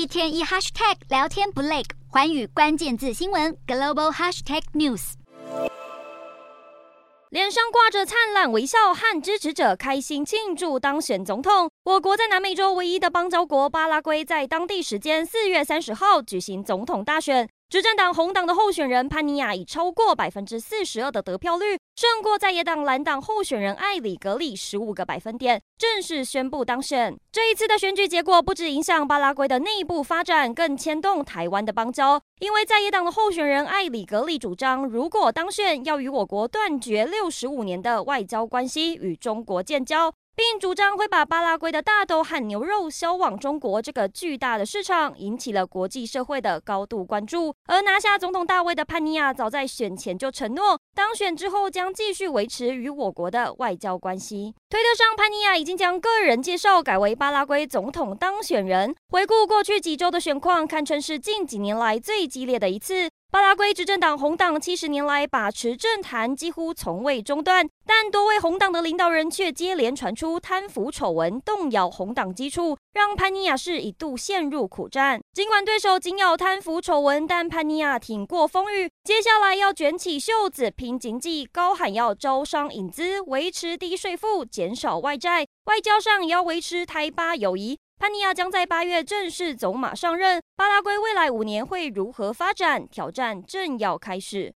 一天一 hashtag 聊天不累，寰宇关键字新闻 global hashtag news。脸上挂着灿烂微笑，和支持者开心庆祝当选总统。我国在南美洲唯一的邦交国巴拉圭，在当地时间四月三十号举行总统大选。执政党红党的候选人潘尼亚以超过百分之四十二的得票率，胜过在野党蓝党候选人艾里格里十五个百分点，正式宣布当选。这一次的选举结果不止影响巴拉圭的内部发展，更牵动台湾的邦交。因为在野党的候选人艾里格里主张，如果当选，要与我国断绝六十五年的外交关系，与中国建交。并主张会把巴拉圭的大豆和牛肉销往中国这个巨大的市场，引起了国际社会的高度关注。而拿下总统大位的潘尼亚，早在选前就承诺，当选之后将继续维持与我国的外交关系。推特上，潘尼亚已经将个人介绍改为巴拉圭总统当选人。回顾过去几周的选况，堪称是近几年来最激烈的一次。巴拉圭执政党红党七十年来把持政坛，几乎从未中断，但多位红党的领导人却接连传出贪腐丑闻，动摇红党基础，让潘尼亚市一度陷入苦战。尽管对手紧咬贪腐丑闻，但潘尼亚挺过风雨，接下来要卷起袖子拼经济，高喊要招商引资，维持低税负，减少外债，外交上也要维持台巴友谊。潘尼亚将在八月正式走马上任，巴拉圭未来五年会如何发展？挑战正要开始。